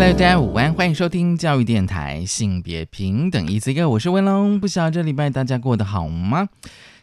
Hello，大家午安，欢迎收听教育电台性别平等 Easy Go，我是文龙。不晓得这礼拜大家过得好吗？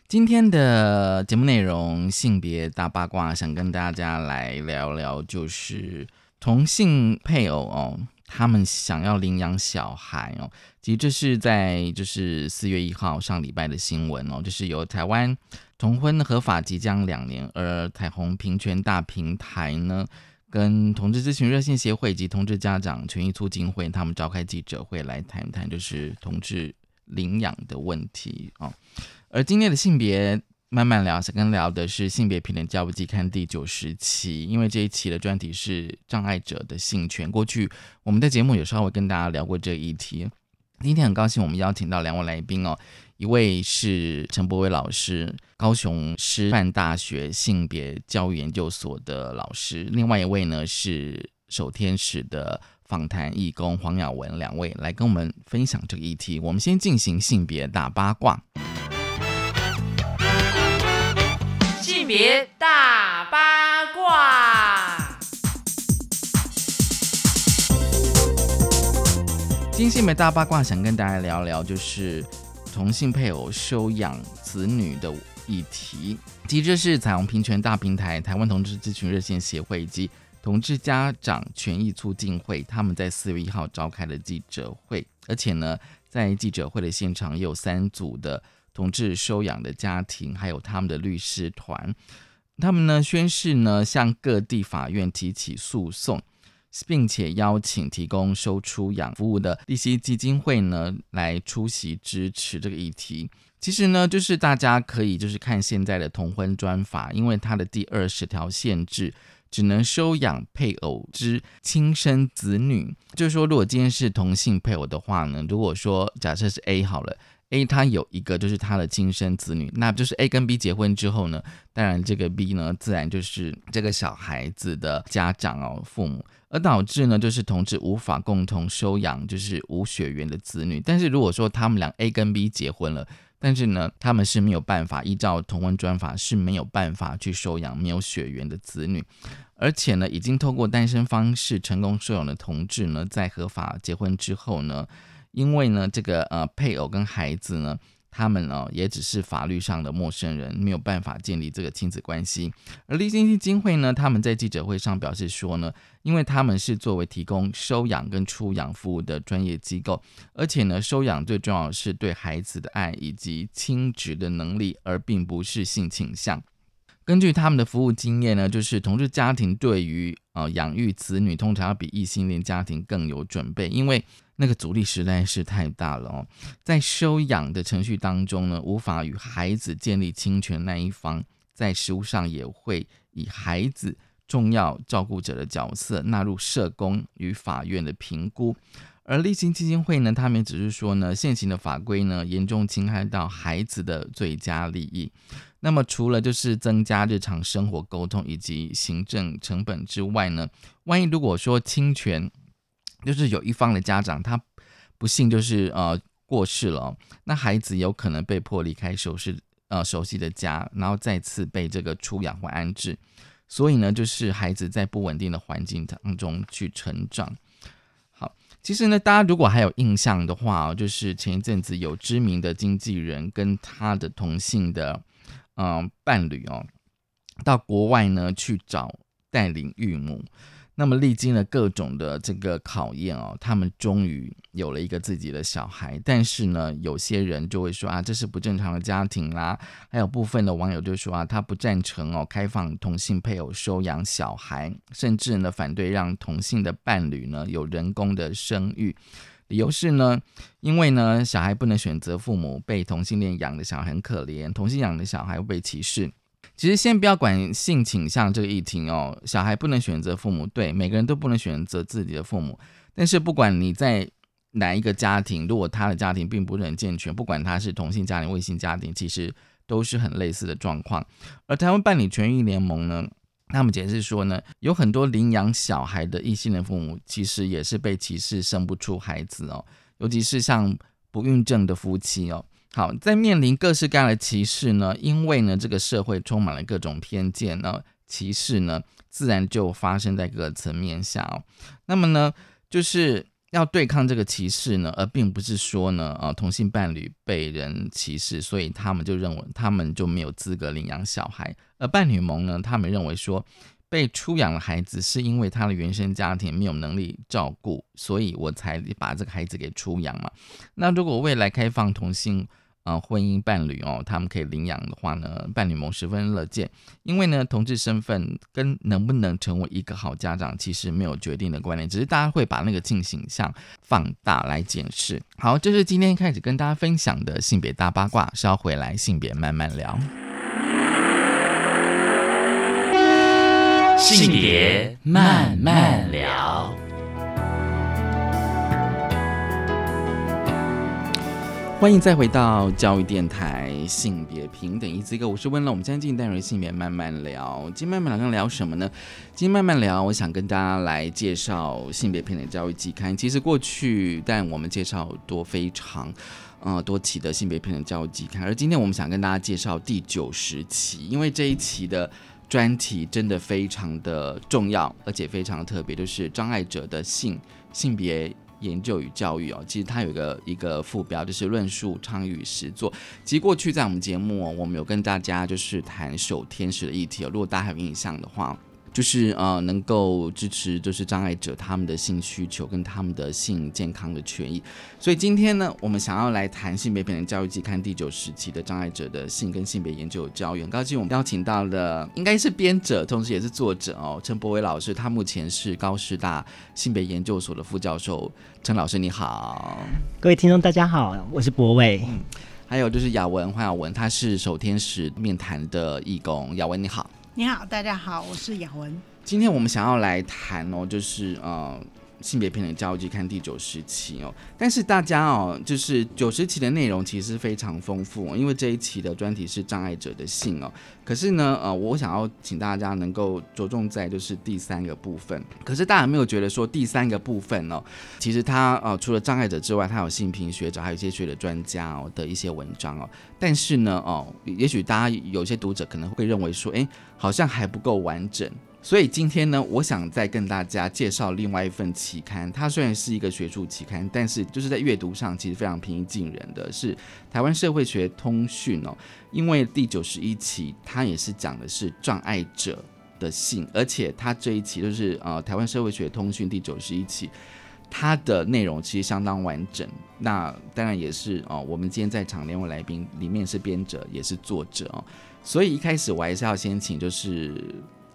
今天的节目内容性别大八卦，想跟大家来聊聊，就是同性配偶哦。他们想要领养小孩哦，其实这是在就是四月一号上礼拜的新闻哦，就是由台湾同婚合法即将两年，而彩虹平权大平台呢，跟同志咨询热线协会以及同志家长权益促进会，他们召开记者会来谈一谈就是同志领养的问题哦，而今天的性别。慢慢聊，想跟聊的是性别平等教育季刊第九十期，因为这一期的专题是障碍者的性权。过去我们的节目有稍微跟大家聊过这一题。今天很高兴我们邀请到两位来宾哦，一位是陈博伟老师，高雄师范大学性别教育研究所的老师；另外一位呢是守天使的访谈义工黄雅文，两位来跟我们分享这个议题。我们先进行性别大八卦。性别大八卦，金性美大八卦想跟大家聊聊，就是同性配偶收养子女的议题。其实是彩虹平权大平台、台湾同志咨询热线协会以及同志家长权益促进会，他们在四月一号召开的记者会，而且呢，在记者会的现场也有三组的。同志收养的家庭，还有他们的律师团，他们呢宣誓呢向各地法院提起诉讼，并且邀请提供收出养服务的利息基金会呢来出席支持这个议题。其实呢，就是大家可以就是看现在的同婚专法，因为它的第二十条限制只能收养配偶之亲生子女，就是说如果今天是同性配偶的话呢，如果说假设是 A 好了。A 他有一个就是他的亲生子女，那就是 A 跟 B 结婚之后呢，当然这个 B 呢自然就是这个小孩子的家长哦，父母，而导致呢就是同志无法共同收养就是无血缘的子女。但是如果说他们俩 A 跟 B 结婚了，但是呢他们是没有办法依照同婚专法是没有办法去收养没有血缘的子女，而且呢已经透过单身方式成功收养的同志呢，在合法结婚之后呢。因为呢，这个呃配偶跟孩子呢，他们呢也只是法律上的陌生人，没有办法建立这个亲子关系。而立新基金会呢，他们在记者会上表示说呢，因为他们是作为提供收养跟出养服务的专业机构，而且呢，收养最重要的是对孩子的爱以及亲职的能力，而并不是性倾向。根据他们的服务经验呢，就是同志家庭对于呃养育子女，通常要比异性恋家庭更有准备，因为。那个阻力实在是太大了哦，在收养的程序当中呢，无法与孩子建立侵权那一方，在实务上也会以孩子重要照顾者的角色纳入社工与法院的评估。而立新基金会呢，他们只是说呢，现行的法规呢，严重侵害到孩子的最佳利益。那么除了就是增加日常生活沟通以及行政成本之外呢，万一如果说侵权，就是有一方的家长，他不幸就是呃过世了，那孩子有可能被迫离开熟悉呃熟悉的家，然后再次被这个出养或安置，所以呢，就是孩子在不稳定的环境当中去成长。好，其实呢，大家如果还有印象的话，就是前一阵子有知名的经纪人跟他的同性的嗯伴侣哦，到国外呢去找带领育母。那么历经了各种的这个考验哦，他们终于有了一个自己的小孩。但是呢，有些人就会说啊，这是不正常的家庭啦。还有部分的网友就说啊，他不赞成哦，开放同性配偶收养小孩，甚至呢反对让同性的伴侣呢有人工的生育。理由是呢，因为呢小孩不能选择父母，被同性恋养的小孩很可怜，同性养的小孩会被歧视。其实先不要管性倾向这个议题哦，小孩不能选择父母，对，每个人都不能选择自己的父母。但是不管你在哪一个家庭，如果他的家庭并不是很健全，不管他是同性家庭、异性家庭，其实都是很类似的状况。而台湾伴侣权益联盟呢，他们解释说呢，有很多领养小孩的异性的父母，其实也是被歧视生不出孩子哦，尤其是像不孕症的夫妻哦。好，在面临各式各样的歧视呢，因为呢，这个社会充满了各种偏见呢，歧视呢，自然就发生在各个层面下哦。那么呢，就是要对抗这个歧视呢，而并不是说呢，啊，同性伴侣被人歧视，所以他们就认为他们就没有资格领养小孩。而伴侣盟呢，他们认为说，被出养的孩子是因为他的原生家庭没有能力照顾，所以我才把这个孩子给出养嘛。那如果未来开放同性，啊，婚姻伴侣哦，他们可以领养的话呢，伴侣们十分乐见。因为呢，同志身份跟能不能成为一个好家长其实没有决定的关联，只是大家会把那个性形象放大来检视。好，这是今天开始跟大家分享的性别大八卦，稍回来性别慢慢聊。性别慢慢聊。欢迎再回到教育电台性别平等一这个，我是温乐。我们今天进单元性别慢慢聊，今天慢慢聊聊什么呢？今天慢慢聊，我想跟大家来介绍性别平等教育期刊。其实过去，但我们介绍多非常呃多期的性别平等教育期刊，而今天我们想跟大家介绍第九十期，因为这一期的专题真的非常的重要，而且非常特别，就是张爱哲的性性别。研究与教育哦，其实它有一个一个副标，就是论述倡与实作。其实过去在我们节目，哦我们有跟大家就是谈守天使的议题哦。如果大家有印象的话。就是呃，能够支持就是障碍者他们的性需求跟他们的性健康的权益。所以今天呢，我们想要来谈性别平等教育季刊第九十期的障碍者的性跟性别研究教育。很高兴我们邀请到了应该是编者，同时也是作者哦，陈博伟老师。他目前是高师大性别研究所的副教授。陈老师你好，各位听众大家好，我是博伟。嗯，还有就是雅文黄雅文，他是守天使面谈的义工。雅文你好。你好，大家好，我是雅文。今天我们想要来谈哦，就是呃。性别平等教育季看第九十期哦，但是大家哦，就是九十期的内容其实非常丰富哦，因为这一期的专题是障碍者的性哦。可是呢，呃，我想要请大家能够着重在就是第三个部分。可是大家没有觉得说第三个部分哦，其实它呃除了障碍者之外，它有性平学者，还有一些学者专家哦的一些文章哦。但是呢，哦，也许大家有些读者可能会认为说，哎，好像还不够完整。所以今天呢，我想再跟大家介绍另外一份期刊。它虽然是一个学术期刊，但是就是在阅读上其实非常平易近人的是台湾社会学通讯哦。因为第九十一期它也是讲的是障碍者的性，而且它这一期就是呃台湾社会学通讯第九十一期，它的内容其实相当完整。那当然也是哦，我们今天在场两位来宾里面是编者也是作者哦，所以一开始我还是要先请就是。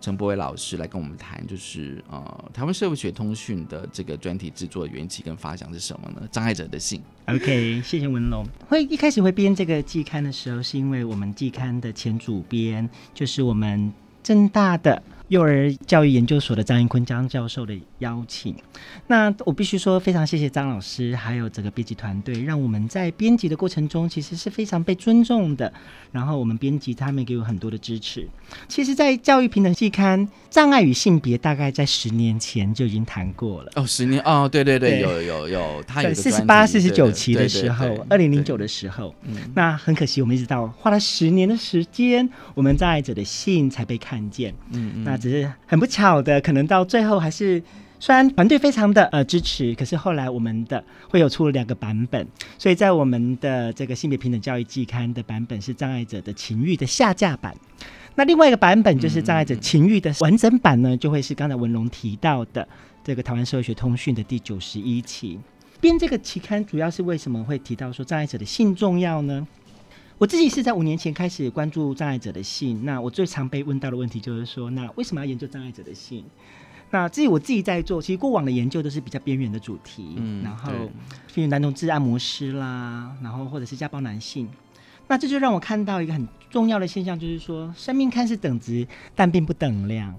陈博伟老师来跟我们谈，就是呃，台湾社会学通讯的这个专题制作的缘起跟发想是什么呢？障碍者的信。OK，谢谢文龙。会一开始会编这个季刊的时候，是因为我们季刊的前主编就是我们正大的。幼儿教育研究所的张英坤张教授的邀请，那我必须说非常谢谢张老师，还有整个编辑团队，让我们在编辑的过程中其实是非常被尊重的。然后我们编辑他们给我很多的支持。其实，在教育平等季刊，障碍与性别大概在十年前就已经谈过了。哦，十年哦，对对对，有有有，他有四十八、四十九期的时候，二零零九的时候，嗯那很可惜，我们一直到花了十年的时间，我们障碍者的信才被看见。嗯嗯，那。只是很不巧的，可能到最后还是虽然团队非常的呃支持，可是后来我们的会有出了两个版本，所以在我们的这个性别平等教育季刊的版本是障碍者的情欲的下架版，那另外一个版本就是障碍者情欲的完整版呢，就会是刚才文龙提到的这个台湾社会学通讯的第九十一期。编这个期刊主要是为什么会提到说障碍者的性重要呢？我自己是在五年前开始关注障碍者的性。那我最常被问到的问题就是说，那为什么要研究障碍者的性？那至于我自己在做，其实过往的研究都是比较边缘的主题，嗯，然后比如男同志按摩师啦，然后或者是家暴男性。那这就让我看到一个很重要的现象，就是说，生命看似等值，但并不等量。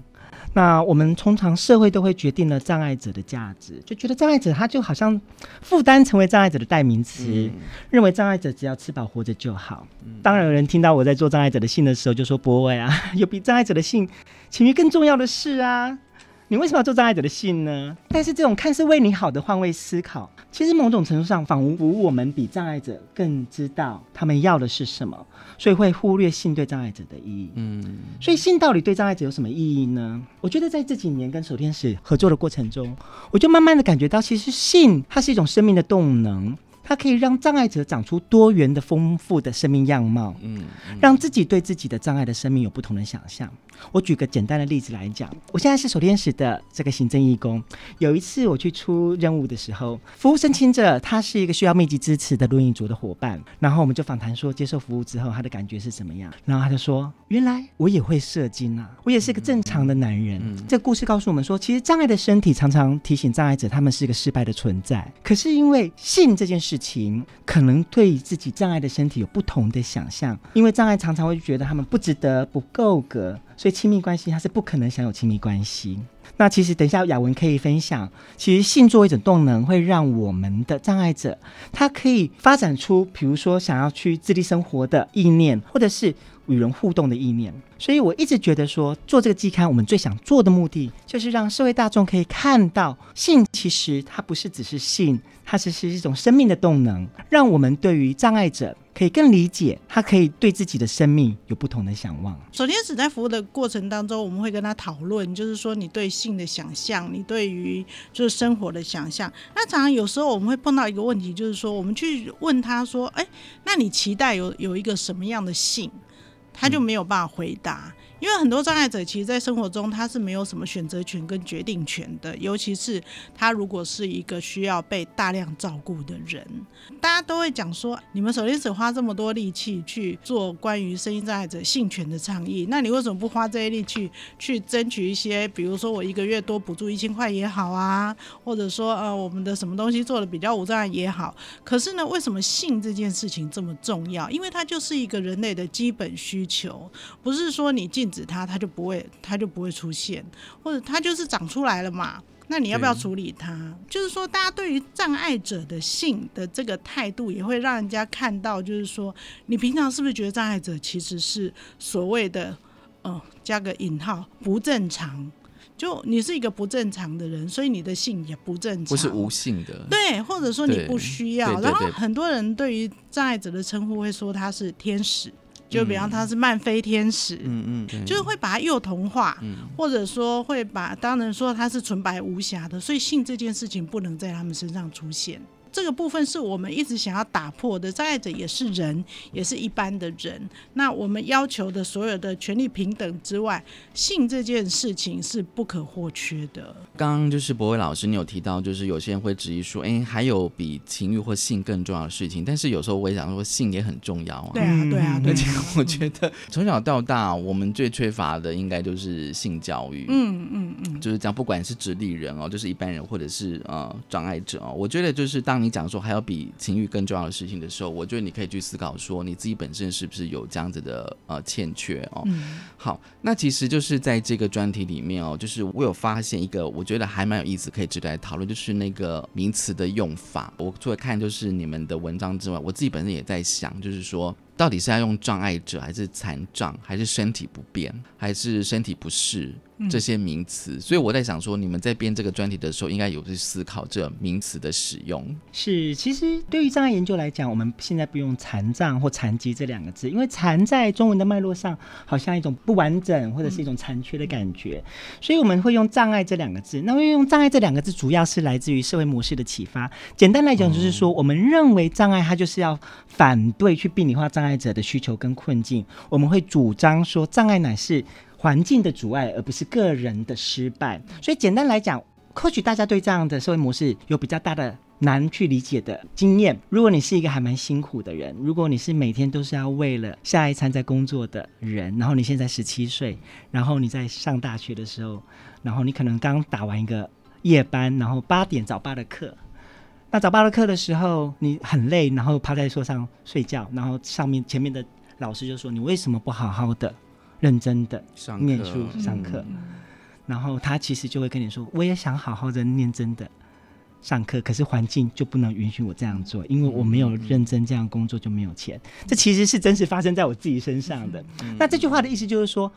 那我们通常社会都会决定了障碍者的价值，就觉得障碍者他就好像负担成为障碍者的代名词，认为障碍者只要吃饱活着就好。当然有人听到我在做障碍者的信的时候，就说：“博伟啊，有比障碍者的信情谊更重要的事啊。”你为什么要做障碍者的信呢？但是这种看似为你好的换位思考，其实某种程度上仿佛我们比障碍者更知道他们要的是什么，所以会忽略性对障碍者的意义。嗯，所以性到底对障碍者有什么意义呢？我觉得在这几年跟守天使合作的过程中，我就慢慢的感觉到，其实性它是一种生命的动能。它可以让障碍者长出多元的、丰富的生命样貌，嗯，让自己对自己的障碍的生命有不同的想象。我举个简单的例子来讲，我现在是守天使的这个行政义工。有一次我去出任务的时候，服务申请者他是一个需要密集支持的录音族的伙伴，然后我们就访谈说，接受服务之后他的感觉是怎么样？然后他就说，原来我也会射精啊，我也是个正常的男人。这个故事告诉我们说，其实障碍的身体常常提醒障碍者，他们是一个失败的存在。可是因为性这件事。事情可能对自己障碍的身体有不同的想象，因为障碍常常会觉得他们不值得、不够格，所以亲密关系他是不可能享有亲密关系。那其实等一下雅文可以分享，其实性作为一种动能，会让我们的障碍者他可以发展出，比如说想要去自立生活的意念，或者是。与人互动的意念，所以我一直觉得说做这个季刊，我们最想做的目的就是让社会大众可以看到性，其实它不是只是性，它其实是一种生命的动能，让我们对于障碍者可以更理解，他可以对自己的生命有不同的想望。首先，只在服务的过程当中，我们会跟他讨论，就是说你对性的想象，你对于就是生活的想象。那常常有时候我们会碰到一个问题，就是说我们去问他说：“哎，那你期待有有一个什么样的性？”他就没有办法回答。因为很多障碍者其实，在生活中他是没有什么选择权跟决定权的，尤其是他如果是一个需要被大量照顾的人，大家都会讲说，你们首先只花这么多力气去做关于声音障碍者性权的倡议，那你为什么不花这些力气去争取一些，比如说我一个月多补助一千块也好啊，或者说呃我们的什么东西做的比较无障碍也好？可是呢，为什么性这件事情这么重要？因为它就是一个人类的基本需求，不是说你进。止它，它就不会，它就不会出现，或者它就是长出来了嘛？那你要不要处理它？就是说，大家对于障碍者的性的这个态度，也会让人家看到，就是说，你平常是不是觉得障碍者其实是所谓的，呃，加个引号不正常？就你是一个不正常的人，所以你的性也不正常，不是无性的，对，或者说你不需要。然后很多人对于障碍者的称呼会说他是天使。就比方他是漫飞天使，嗯嗯，就是会把他幼童化，或者说会把当然说他是纯白无瑕的，所以性这件事情不能在他们身上出现。这个部分是我们一直想要打破的。障碍者也是人，也是一般的人。那我们要求的所有的权利平等之外，性这件事情是不可或缺的。刚刚就是博伟老师，你有提到，就是有些人会质疑说，哎，还有比情欲或性更重要的事情。但是有时候我也想说，性也很重要啊。对啊，对啊。而且我觉得从小到大，我们最缺乏的应该就是性教育。嗯嗯嗯，就是讲，不管是直立人哦，就是一般人，或者是呃障碍者哦，我觉得就是当。你讲说还有比情欲更重要的事情的时候，我觉得你可以去思考说你自己本身是不是有这样子的呃欠缺哦。好，那其实就是在这个专题里面哦，就是我有发现一个我觉得还蛮有意思，可以值得来讨论，就是那个名词的用法。我除了看就是你们的文章之外，我自己本身也在想，就是说。到底是要用障碍者，还是残障，还是身体不便，还是身体不适这些名词？所以我在想说，你们在编这个专题的时候，应该有去思考这名词的使用。是，其实对于障碍研究来讲，我们现在不用残障或残疾这两个字，因为残在中文的脉络上，好像一种不完整或者是一种残缺的感觉，所以我们会用障碍这两个字。那么用障碍这两个字，主要是来自于社会模式的启发。简单来讲，就是说，我们认为障碍它就是要反对去病理化障。障碍者的需求跟困境，我们会主张说，障碍乃是环境的阻碍，而不是个人的失败。所以简单来讲，或许大家对这样的社会模式有比较大的难去理解的经验。如果你是一个还蛮辛苦的人，如果你是每天都是要为了下一餐在工作的人，然后你现在十七岁，然后你在上大学的时候，然后你可能刚打完一个夜班，然后八点早八的课。那早八的课的时候，你很累，然后趴在桌上睡觉，然后上面前面的老师就说：“你为什么不好好的、认真的念书上课？”然后他其实就会跟你说，我也想好好的念真的上课，可是环境就不能允许我这样做，因为我没有认真这样工作就没有钱。这其实是真实发生在我自己身上的。那这句话的意思就是说。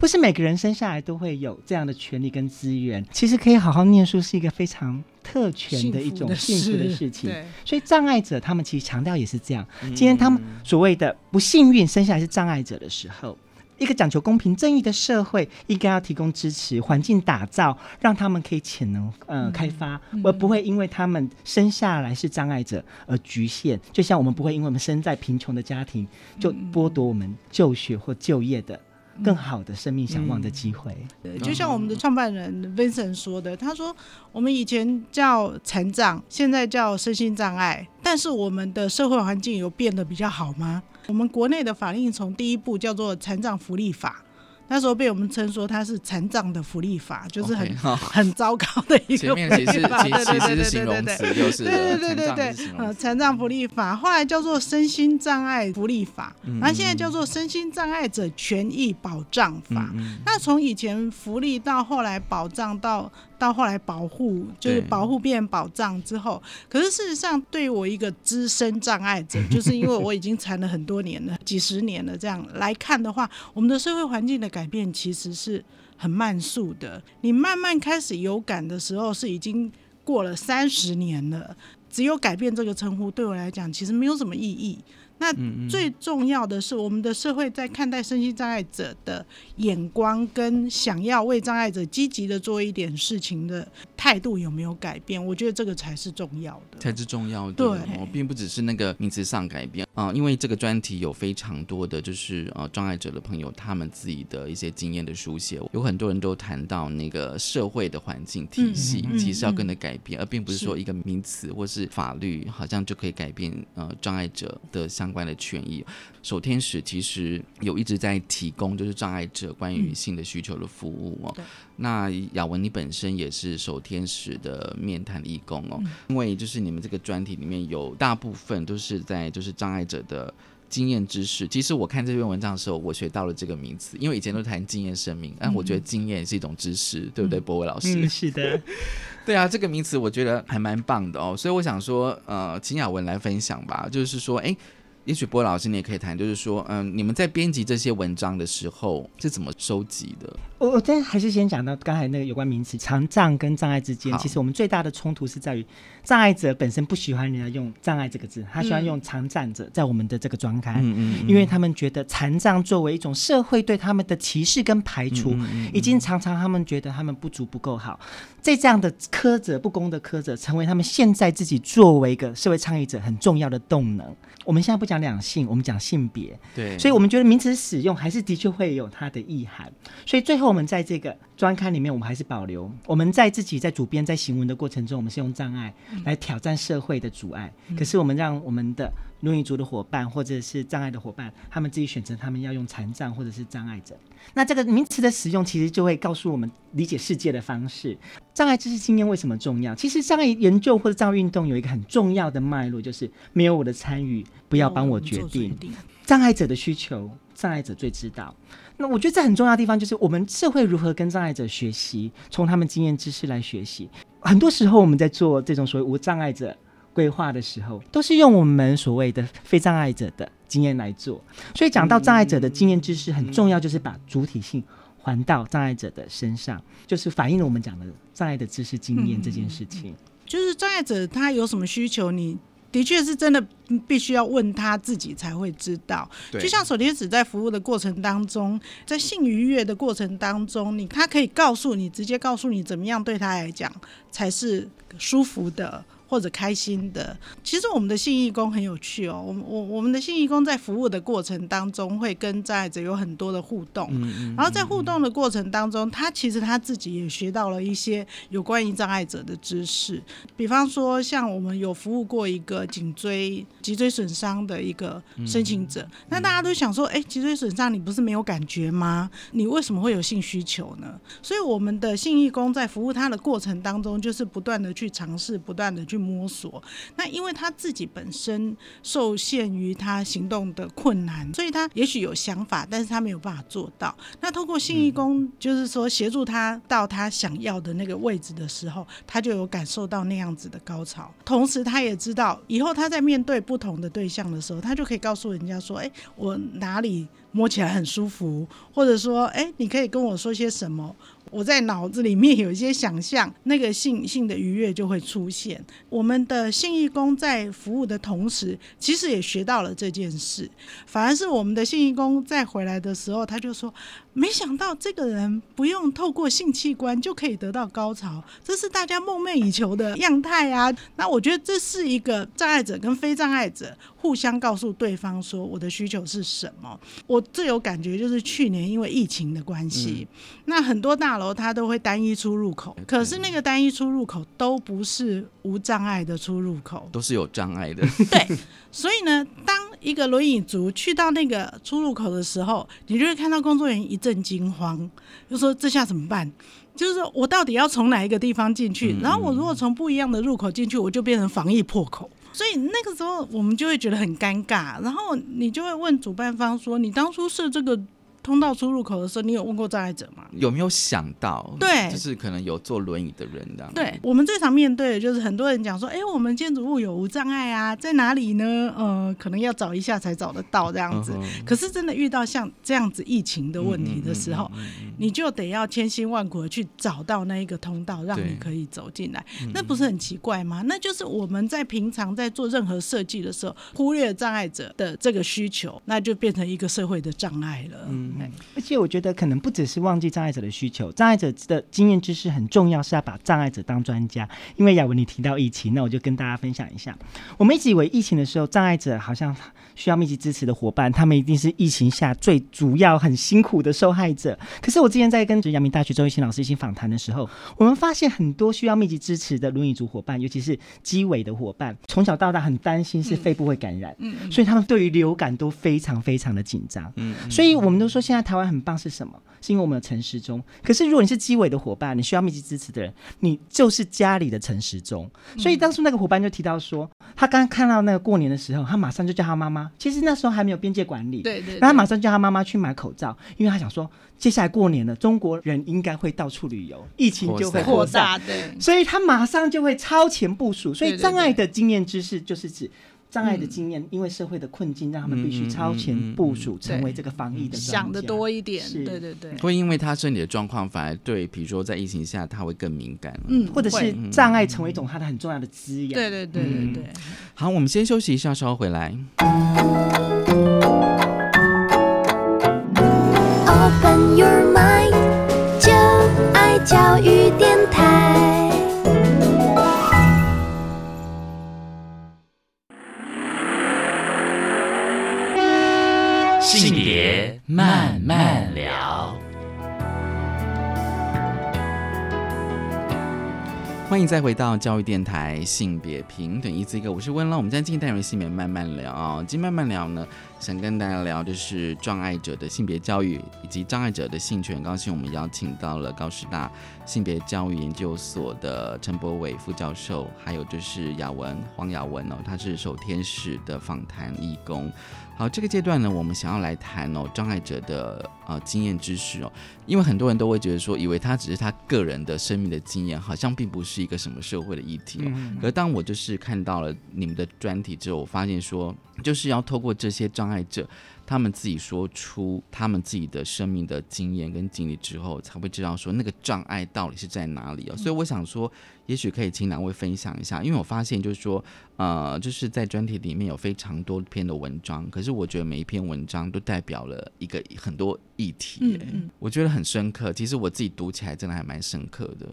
不是每个人生下来都会有这样的权利跟资源，其实可以好好念书是一个非常特权的一种幸福的事情。所以障碍者他们其实强调也是这样。今天他们所谓的不幸运生下来是障碍者的时候，一个讲求公平正义的社会应该要提供支持环境打造，让他们可以潜能呃开发，而不会因为他们生下来是障碍者而局限。就像我们不会因为我们生在贫穷的家庭，就剥夺我们就学或就业的。更好的生命向往的机会，对，就像我们的创办人 Vincent 说的，他说我们以前叫残障，现在叫身心障碍，但是我们的社会环境有变得比较好吗？我们国内的法令从第一步叫做《残障福利法》。那时候被我们称说它是残障的福利法，就是很 很糟糕的一个福利法，对对对对对对，对对对对对，呃，残障福利法后来叫做身心障碍福利法，然后现在叫做身心障碍者权益保障法。那从以前福利到后来保障到。到后来保护就是保护变保障之后，可是事实上对我一个资深障碍者，就是因为我已经残了很多年了，几十年了，这样来看的话，我们的社会环境的改变其实是很慢速的。你慢慢开始有感的时候，是已经过了三十年了。只有改变这个称呼，对我来讲其实没有什么意义。那最重要的是，我们的社会在看待身心障碍者的眼光，跟想要为障碍者积极的做一点事情的态度有没有改变？我觉得这个才是重要的，才是重要的。对，并不只是那个名词上改变啊，因为这个专题有非常多的就是呃障碍者的朋友，他们自己的一些经验的书写，有很多人都谈到那个社会的环境体系其实要跟着改变，而并不是说一个名词或是法律好像就可以改变呃障碍者的相。相关的权益，守天使其实有一直在提供，就是障碍者关于性的需求的服务哦。那雅文，你本身也是守天使的面谈义工哦，因为就是你们这个专题里面有大部分都是在就是障碍者的经验知识。其实我看这篇文章的时候，我学到了这个名词，因为以前都谈经验生命，但我觉得经验是一种知识，对不对，博伟老师？是的。对啊，这个名词我觉得还蛮棒的哦，所以我想说，呃，请雅文来分享吧，就是说，哎。也许波老师你也可以谈，就是说，嗯，你们在编辑这些文章的时候是怎么收集的？我我但还是先讲到刚才那个有关名词，残障跟障碍之间，其实我们最大的冲突是在于，障碍者本身不喜欢人家用障碍这个字，他喜欢用残障者，在我们的这个专刊，嗯嗯，因为他们觉得残障作为一种社会对他们的歧视跟排除，已经常常他们觉得他们不足不够好，在这样的苛责不公的苛责，成为他们现在自己作为一个社会倡议者很重要的动能。我们现在不讲两性，我们讲性别。对，所以我们觉得名词使用还是的确会有它的意涵。所以最后我们在这个专刊里面，我们还是保留我们在自己在主编在行文的过程中，我们是用障碍来挑战社会的阻碍。可是我们让我们的。奴隶族的伙伴，或者是障碍的伙伴，他们自己选择他们要用残障或者是障碍者。那这个名词的使用，其实就会告诉我们理解世界的方式。障碍知识经验为什么重要？其实障碍研究或者障碍运动有一个很重要的脉络，就是没有我的参与，不要帮我决定。障碍者的需求，障碍者最知道。那我觉得这很重要的地方，就是我们社会如何跟障碍者学习，从他们经验知识来学习。很多时候我们在做这种所谓无障碍者。规划的时候，都是用我们所谓的非障碍者的经验来做，所以讲到障碍者的经验知识很重要，就是把主体性还到障碍者的身上，就是反映了我们讲的障碍的知识经验这件事情。就是障碍者他有什么需求，你的确是真的必须要问他自己才会知道。就像手天使在服务的过程当中，在性愉悦的过程当中，你他可以告诉你，直接告诉你怎么样对他来讲才是舒服的。或者开心的，其实我们的信义工很有趣哦。我我我们的信义工在服务的过程当中，会跟障碍者有很多的互动。然后在互动的过程当中，他其实他自己也学到了一些有关于障碍者的知识。比方说，像我们有服务过一个颈椎脊椎损伤的一个申请者，那大家都想说，哎，脊椎损伤你不是没有感觉吗？你为什么会有性需求呢？所以我们的信义工在服务他的过程当中，就是不断的去尝试，不断的去。摸索。那因为他自己本身受限于他行动的困难，所以他也许有想法，但是他没有办法做到。那通过信义工，就是说协助他到他想要的那个位置的时候，他就有感受到那样子的高潮。同时，他也知道以后他在面对不同的对象的时候，他就可以告诉人家说：“哎，我哪里摸起来很舒服，或者说，哎，你可以跟我说些什么。”我在脑子里面有一些想象，那个性性的愉悦就会出现。我们的性义工在服务的同时，其实也学到了这件事。反而是我们的性义工在回来的时候，他就说：“没想到这个人不用透过性器官就可以得到高潮，这是大家梦寐以求的样态啊！”那我觉得这是一个障碍者跟非障碍者互相告诉对方说我的需求是什么。我最有感觉就是去年因为疫情的关系，那很多大楼它都会单一出入口，可是那个单一出入口都不是无障碍的出入口，都是有障碍的。对，所以呢，当一个轮椅族去到那个出入口的时候，你就会看到工作人员一阵惊慌，就说这下怎么办？就是说我到底要从哪一个地方进去？然后我如果从不一样的入口进去，我就变成防疫破口。所以那个时候我们就会觉得很尴尬，然后你就会问主办方说：“你当初设这个？”通道出入口的时候，你有问过障碍者吗？有没有想到？对，就是可能有坐轮椅的人这样。对我们最常面对的就是很多人讲说：“哎，我们建筑物有无障碍啊，在哪里呢？呃，可能要找一下才找得到这样子。可是真的遇到像这样子疫情的问题的时候，你就得要千辛万苦的去找到那一个通道，让你可以走进来。那不是很奇怪吗？那就是我们在平常在做任何设计的时候，忽略障碍者的这个需求，那就变成一个社会的障碍了。嗯。而且我觉得可能不只是忘记障碍者的需求，障碍者的经验知识很重要，是要把障碍者当专家。因为雅文你提到疫情，那我就跟大家分享一下。我们一直以为疫情的时候，障碍者好像需要密集支持的伙伴，他们一定是疫情下最主要、很辛苦的受害者。可是我之前在跟阳明大学周一新老师一起访谈的时候，我们发现很多需要密集支持的轮椅族伙伴，尤其是肌尾的伙伴，从小到大很担心是肺部会感染，嗯，所以他们对于流感都非常非常的紧张，嗯，所以我们都说。现在台湾很棒是什么？是因为我们有陈时中。可是如果你是基委的伙伴，你需要密集支持的人，你就是家里的陈时中。所以当初那个伙伴就提到说，他刚看到那个过年的时候，他马上就叫他妈妈。其实那时候还没有边界管理，对对。他马上叫他妈妈去买口罩，因为他想说，接下来过年了，中国人应该会到处旅游，疫情就会扩大，对。所以他马上就会超前部署。所以障碍的经验知识就是指。障碍的经验，因为社会的困境，让他们必须超前部署，成为这个防疫的想的多一点。对对对，会因为他身体的状况，反而对，比如说在疫情下，他会更敏感。嗯，或者是障碍成为一种他的很重要的滋养。对对对对对。好，我们先休息一下，稍后回来。Open your mind，就爱教育慢慢聊，欢迎再回到教育电台性别平等一字一个，我是温乐。我们今天进单元性别慢慢聊，今天慢慢聊呢，想跟大家聊的是障碍者的性别教育以及障碍者的性权。高兴我们邀请到了高师大性别教育研究所的陈博伟副教授，还有就是雅文黄雅文哦，他是守天使的访谈义工。好，这个阶段呢，我们想要来谈哦，障碍者的呃经验知识哦，因为很多人都会觉得说，以为他只是他个人的生命的经验，好像并不是一个什么社会的议题哦。可当我就是看到了你们的专题之后，我发现说，就是要透过这些障碍者。他们自己说出他们自己的生命的经验跟经历之后，才会知道说那个障碍到底是在哪里哦。所以我想说，也许可以请两位分享一下，因为我发现就是说，呃，就是在专题里面有非常多篇的文章，可是我觉得每一篇文章都代表了一个很多议题嗯，我觉得很深刻。其实我自己读起来真的还蛮深刻的。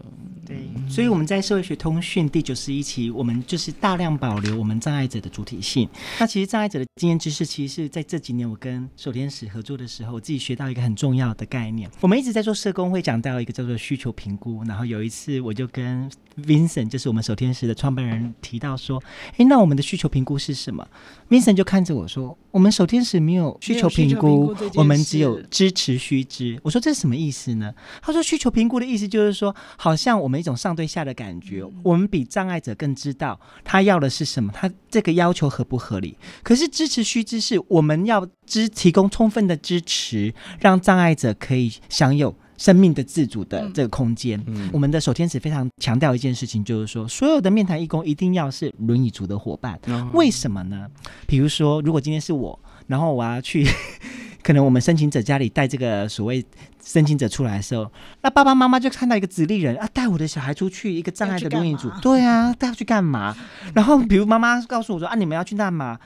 对，所以我们在社会学通讯第九十一期，我们就是大量保留我们障碍者的主体性。那其实障碍者的经验知识，其实是在这几年我跟跟守天使合作的时候，我自己学到一个很重要的概念。我们一直在做社工，会讲到一个叫做需求评估。然后有一次，我就跟 Vincent，就是我们守天使的创办人提到说：“诶，那我们的需求评估是什么？”Vincent 就看着我说：“我们守天使没有需求评估，我们只有支持须知。”我说：“这是什么意思呢？”他说：“需求评估的意思就是说，好像我们一种上对下的感觉，我们比障碍者更知道他要的是什么，他这个要求合不合理。可是支持须知是我们要支提供充分的支持，让障碍者可以享有。”生命的自主的这个空间，我们的守天使非常强调一件事情，就是说，所有的面谈义工一定要是轮椅族的伙伴。为什么呢？比如说，如果今天是我，然后我要去，可能我们申请者家里带这个所谓申请者出来的时候，那爸爸妈妈就看到一个直立人啊，带我的小孩出去一个障碍的轮椅组，对啊，带他去干嘛？然后，比如妈妈告诉我说啊，你们要去干嘛？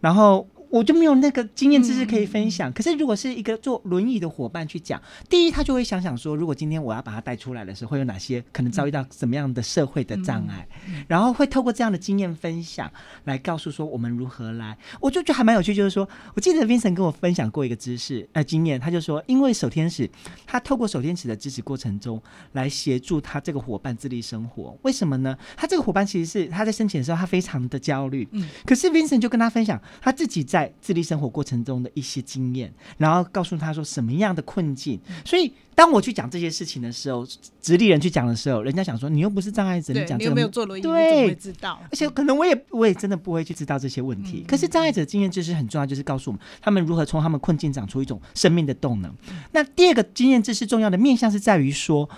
然后。我就没有那个经验知识可以分享。可是如果是一个坐轮椅的伙伴去讲，第一他就会想想说，如果今天我要把他带出来的时候，会有哪些可能遭遇到什么样的社会的障碍，然后会透过这样的经验分享来告诉说我们如何来。我就觉得还蛮有趣，就是说我记得 Vincent 跟我分享过一个知识呃经验，他就说，因为守天使他透过守天使的支持过程中来协助他这个伙伴自立生活。为什么呢？他这个伙伴其实是他在申请的时候他非常的焦虑，嗯，可是 Vincent 就跟他分享他自己在。在自立生活过程中的一些经验，然后告诉他说什么样的困境。所以当我去讲这些事情的时候，直立人去讲的时候，人家想说你又不是障碍者，你讲这个没有坐轮椅，对，知道。而且可能我也我也真的不会去知道这些问题。可是障碍者经验知识很重要，就是告诉我们他们如何从他们困境长出一种生命的动能。那第二个经验知识重要的面向是在于说。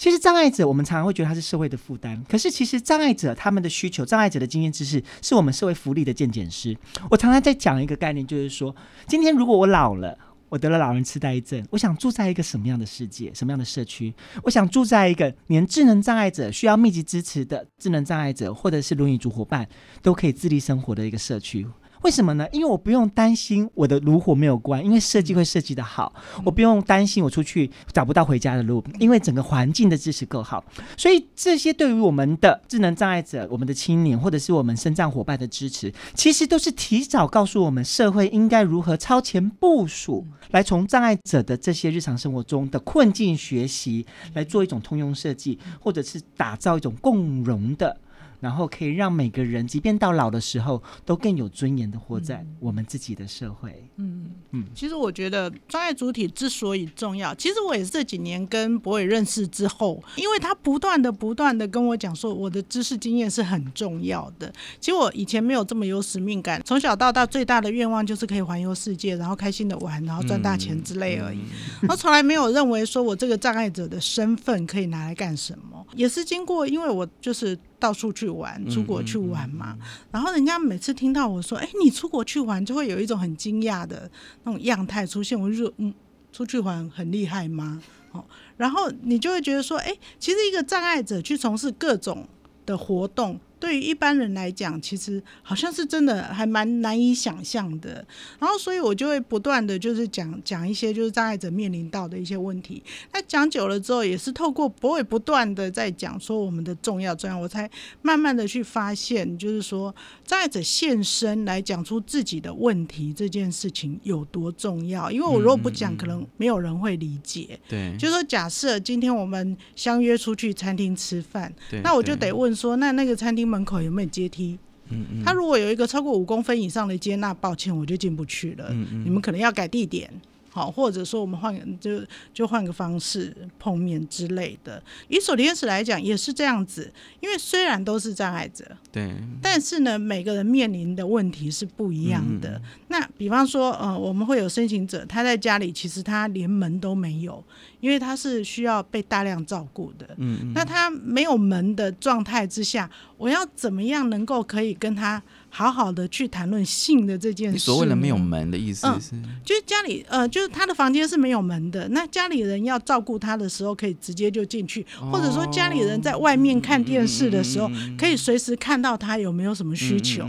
其实障碍者，我们常常会觉得他是社会的负担。可是其实障碍者他们的需求，障碍者的经验知识，是我们社会福利的鉴检师。我常常在讲一个概念，就是说，今天如果我老了，我得了老人痴呆症，我想住在一个什么样的世界，什么样的社区？我想住在一个连智能障碍者需要密集支持的智能障碍者，或者是轮椅族伙伴都可以自立生活的一个社区。为什么呢？因为我不用担心我的炉火没有关，因为设计会设计的好，我不用担心我出去找不到回家的路，因为整个环境的支持够好。所以这些对于我们的智能障碍者、我们的青年或者是我们身障伙伴的支持，其实都是提早告诉我们社会应该如何超前部署，来从障碍者的这些日常生活中的困境学习，来做一种通用设计，或者是打造一种共融的。然后可以让每个人，即便到老的时候，都更有尊严的活在我们自己的社会。嗯嗯，其实我觉得专业主体之所以重要，其实我也是这几年跟博伟认识之后，因为他不断的不断的跟我讲说，我的知识经验是很重要的。其实我以前没有这么有使命感，从小到大最大的愿望就是可以环游世界，然后开心的玩，然后赚大钱之类而已。然后从来没有认为说我这个障碍者的身份可以拿来干什么，也是经过，因为我就是。到处去玩，出国去玩嘛。然后人家每次听到我说：“哎，你出国去玩，就会有一种很惊讶的那种样态出现。”我就说：“嗯，出去玩很厉害吗？”哦，然后你就会觉得说：“哎，其实一个障碍者去从事各种的活动。”对于一般人来讲，其实好像是真的还蛮难以想象的。然后，所以我就会不断的就是讲讲一些就是障碍者面临到的一些问题。那讲久了之后，也是透过不会不断的在讲说我们的重要重要，我才慢慢的去发现，就是说障碍者现身来讲出自己的问题这件事情有多重要。因为我如果不讲，可能没有人会理解。对，就是说假设今天我们相约出去餐厅吃饭，那我就得问说，那那个餐厅。门口有没有阶梯？嗯嗯，他如果有一个超过五公分以上的接纳，抱歉，我就进不去了。嗯嗯，你们可能要改地点。好，或者说我们换个就就换个方式碰面之类的。以守天使来讲也是这样子，因为虽然都是障碍者，对，但是呢，每个人面临的问题是不一样的。那比方说，呃，我们会有申请者，他在家里其实他连门都没有，因为他是需要被大量照顾的。嗯嗯，那他没有门的状态之下，我要怎么样能够可以跟他？好好的去谈论性的这件事。所谓的没有门的意思是，就是家里呃，就是他的房间是没有门的。那家里人要照顾他的时候，可以直接就进去，或者说家里人在外面看电视的时候，可以随时看到他有没有什么需求。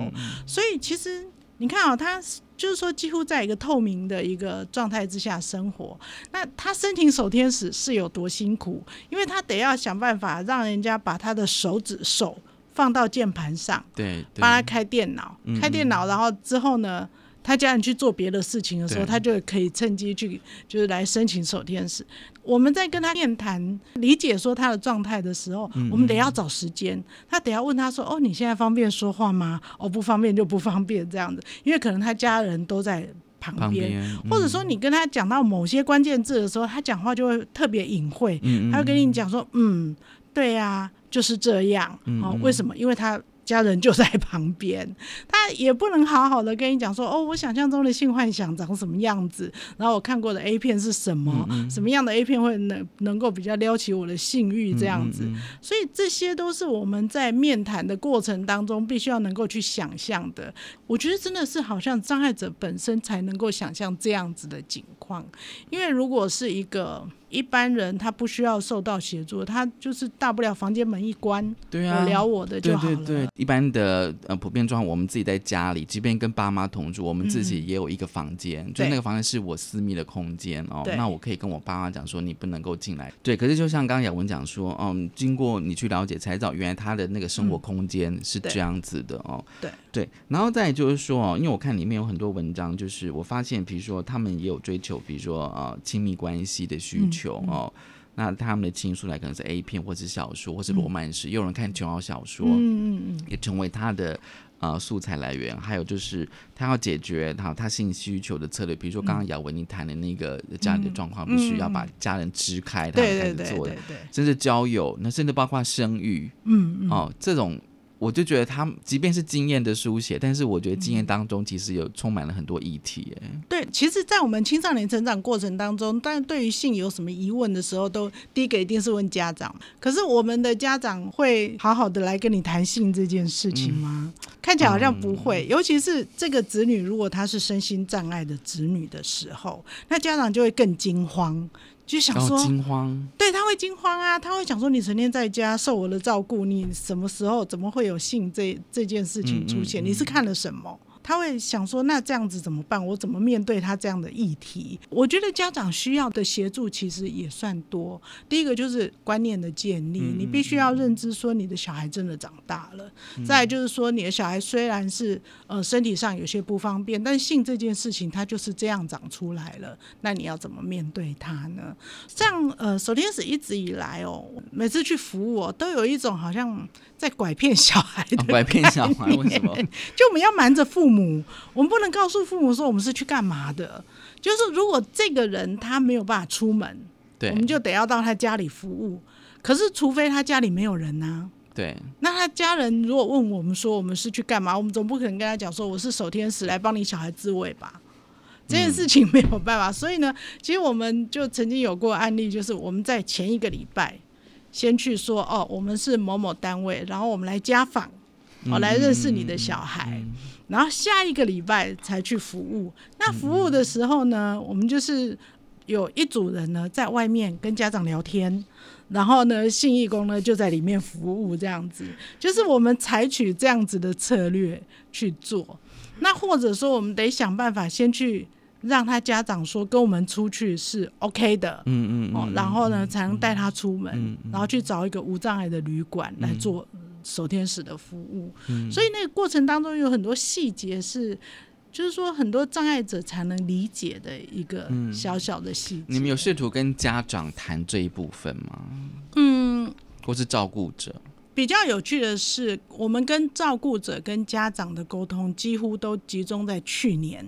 所以其实你看啊，他就是说几乎在一个透明的一个状态之下生活。那他申请守天使是有多辛苦？因为他得要想办法让人家把他的手指手。放到键盘上，对，帮他开电脑，开电脑，然后之后呢，他家人去做别的事情的时候，他就可以趁机去就是来申请守天使。我们在跟他面谈、理解说他的状态的时候，嗯我们得要找时间，他得要问他说：“哦，你现在方便说话吗？哦，不方便就不方便这样子，因为可能他家人都在旁旁边。边，或者说你跟他讲到某些关键字的时候，他讲话就会特别隐晦，嗯，嗯他会跟你讲说，嗯，对呀、就是这样。哦，为什么？因为他家人就在旁边，他也不能好好的跟你讲说，哦，我想象中的性幻想长什么样子，然后我看过的 A 片是什么，什么样的 A 片会能能够比较撩起我的性欲这样子。所以这些都是我们在面谈的过程当中必须要能够去想象的。我觉得真的是好像障碍者本身才能够想象这样子的景况，因为如果是一个一般人，他不需要受到协助，他就是大不了房间门一关，对啊，我聊我的就好了。对对对，一般的呃普遍状况，我们自己在家里，即便跟爸妈同住，我们自己也有一个房间，就那个房间是我私密的空间哦。那我可以跟我爸妈讲说，你不能够进来。对，可是就像刚刚雅文讲说，嗯，经过你去了解才知道，原来他的那个生活空间是这样子的哦。对对，然后再就是说哦，因为我看里面有很多文章，就是我发现，比如说他们也有追求，比如说呃亲密关系的需求哦。那他们的情愫来可能是 A 片，或是小说，或是罗曼史，也有人看琼瑶小说，嗯嗯嗯，也成为他的呃素材来源。还有就是他要解决他他性需求的策略，比如说刚刚姚文你谈的那个家里的状况，必须要把家人支开，他开始做的，甚至交友，那甚至包括生育嗯嗯，哦，这种。我就觉得他即便是经验的书写，但是我觉得经验当中其实有充满了很多议题，哎，对，其实，在我们青少年成长过程当中，但对于性有什么疑问的时候，都第一个一定是问家长。可是我们的家长会好好的来跟你谈性这件事情吗？看起来好像不会。尤其是这个子女，如果他是身心障碍的子女的时候，那家长就会更惊慌，就想说，惊慌，对他会惊慌啊，他会想说，你成天在家受我的照顾，你什么时候怎么会有性这这件事情出现？嗯嗯你是看了什么？他会想说，那这样子怎么办？我怎么面对他这样的议题？我觉得家长需要的协助其实也算多。第一个就是观念的建立，嗯你必须要认知说你的小孩真的长大了。嗯再来就是说，你的小孩虽然是呃身体上有些不方便，但性这件事情它就是这样长出来了，那你要怎么面对他呢？像呃守天使一直以来哦，每次去服务、哦、都有一种好像在拐骗小孩的哦拐骗小孩，为什么？就我们要瞒着父母，我们不能告诉父母说我们是去干嘛的。就是如果这个人他没有办法出门，对我们就得要到他家里服务。可是除非他家里没有人呐、对，那他家人如果问我们说我们是去干嘛，我们总不可能跟他讲说我是守天使来帮你小孩自慰吧？这件事情没有办法，所以呢，其实我们就曾经有过案例，就是我们在前一个礼拜先去说哦，我们是某某单位，然后我们来家访，哦，来认识你的小孩，然后下一个礼拜才去服务。那服务的时候呢，我们就是有一组人呢在外面跟家长聊天，然后呢，信义工呢就在里面服务，这样子，就是我们采取这样子的策略去做。那或者说，我们得想办法先去让他家长说跟我们出去是 OK 的，嗯嗯哦，然后呢才能带他出门，嗯然后去找一个无障碍的旅馆来做守天使的服务。嗯所以那个过程当中有很多细节是。就是说，很多障碍者才能理解的一个小小的细节。你们有试图跟家长谈这一部分吗？嗯，或是照顾者？比较有趣的是，我们跟照顾者跟家长的沟通几乎都集中在去年。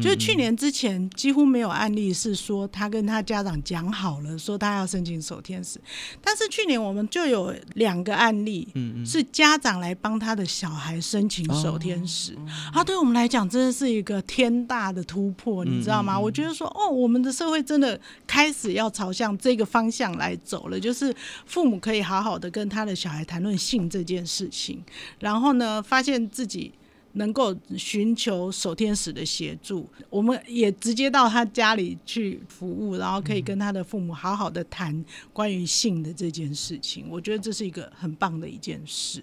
就是去年之前几乎没有案例是说他跟他家长讲好了，说他要申请守天使，但是去年我们就有两个案例，嗯是家长来帮他的小孩申请守天使，啊，对我们来讲真的是一个天大的突破，你知道吗？我觉得说，哦，我们的社会真的开始要朝向这个方向来走了，就是父母可以好好的跟他的小孩谈论性这件事情，然后呢，发现自己。能够寻求守天使的协助，我们也直接到他家里去服务，然后可以跟他的父母好好的谈关于性的这件事情。我觉得这是一个很棒的一件事。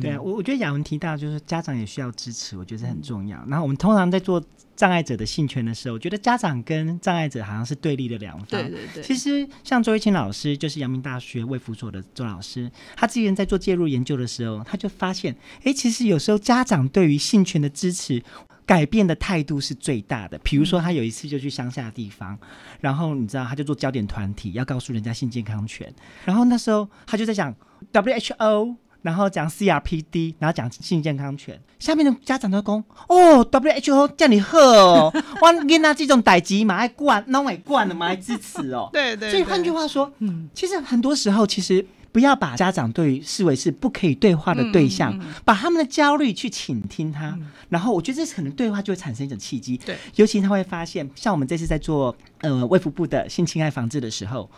对啊，我我觉得雅文提到就是家长也需要支持，我觉得这很重要。然后我们通常在做障碍者的性权的时候，我觉得家长跟障碍者好像是对立的两方。对对对，其实像周一清老师，就是阳明大学卫福所的周老师，他之前在做介入研究的时候，他就发现，哎，其实有时候家长对于性权的支持。改变的态度是最大的。比如说，他有一次就去乡下地方，然后你知道，他就做焦点团体，要告诉人家性健康权。然后那时候他就在讲 WHO。然后讲 CRPD，然后讲性健康权。下面的家长都讲：“哦，WHO 叫你喝哦，我跟他这种代级嘛爱惯，弄爱惯的嘛爱支持哦。”对对。所以换句话说，嗯，其实很多时候，其实不要把家长对视为是不可以对话的对象，把他们的焦虑去倾听他，然后我觉得这可能对话就会产生一种契机。对，尤其他会发现，像我们这次在做呃卫福部的性侵害防治的时候。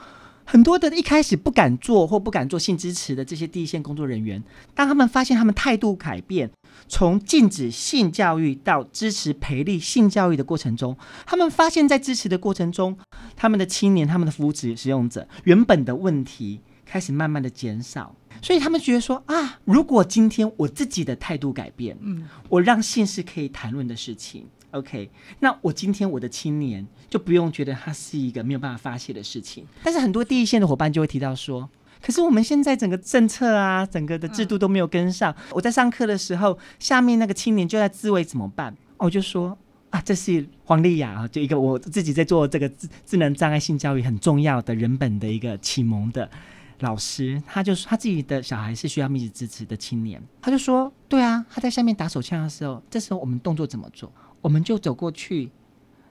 很多的一开始不敢做或不敢做性支持的这些第一线工作人员，当他们发现他们态度改变，从禁止性教育到支持培力性教育的过程中，他们发现，在支持的过程中，他们的青年、他们的服务使使用者原本的问题开始慢慢的减少，所以他们觉得说啊，如果今天我自己的态度改变，嗯，我让性是可以谈论的事情。OK，那我今天我的青年就不用觉得它是一个没有办法发泄的事情。但是很多第一线的伙伴就会提到说，可是我们现在整个政策啊，整个的制度都没有跟上。我在上课的时候，下面那个青年就在自慰怎么办？我就说啊，这是黄丽雅啊，就一个我自己在做这个智智能障碍性教育很重要的人本的一个启蒙的老师，他就说他自己的小孩是需要密集支持的青年，他就说，对啊，他在下面打手枪的时候，这时候我们动作怎么做？我们就走过去，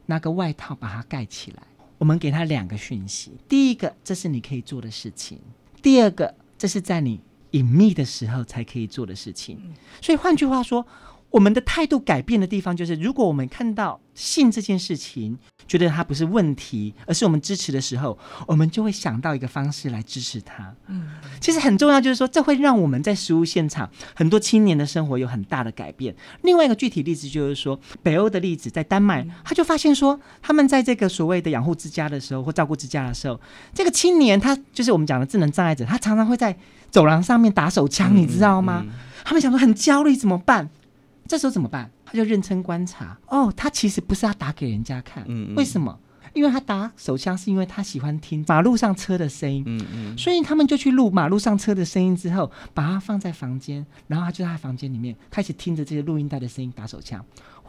拿个外套把它盖起来。我们给他两个讯息：第一个，这是你可以做的事情；第二个，这是在你隐秘的时候才可以做的事情。所以换句话说。我们的态度改变的地方，就是如果我们看到性这件事情，觉得它不是问题，而是我们支持的时候，我们就会想到一个方式来支持它。嗯，其实很重要，就是说这会让我们在实物现场很多青年的生活有很大的改变。另外一个具体例子就是说，北欧的例子，在丹麦，他就发现说，他们在这个所谓的养护之家的时候或照顾之家的时候，这个青年他就是我们讲的智能障碍者，他常常会在走廊上面打手枪，你知道吗？他们想说很焦虑，怎么办？这时候怎么办？他就认真观察。哦，他其实不是要打给人家看，为什么？因为他打手枪是因为他喜欢听马路上车的声音。嗯嗯。所以他们就去录马路上车的声音，之后把它放在房间，然后他就在房间里面开始听着这些录音带的声音打手枪。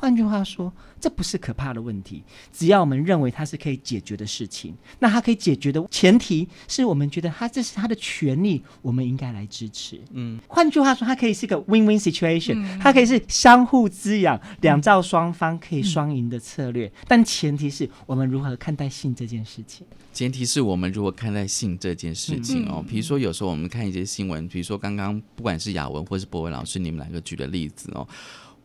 换句话说，这不是可怕的问题。只要我们认为它是可以解决的事情，那它可以解决的前提是我们觉得它这是他的权利，我们应该来支持。嗯，换句话说，它可以是个 win-win situation，它可以是相互滋养、两造双方可以双赢的策略。但前提是我们如何看待性这件事情。前提是我们如何看待性这件事情哦。比如说，有时候我们看一些新闻，比如说刚刚不管是雅文或是博文老师，你们两个举的例子哦。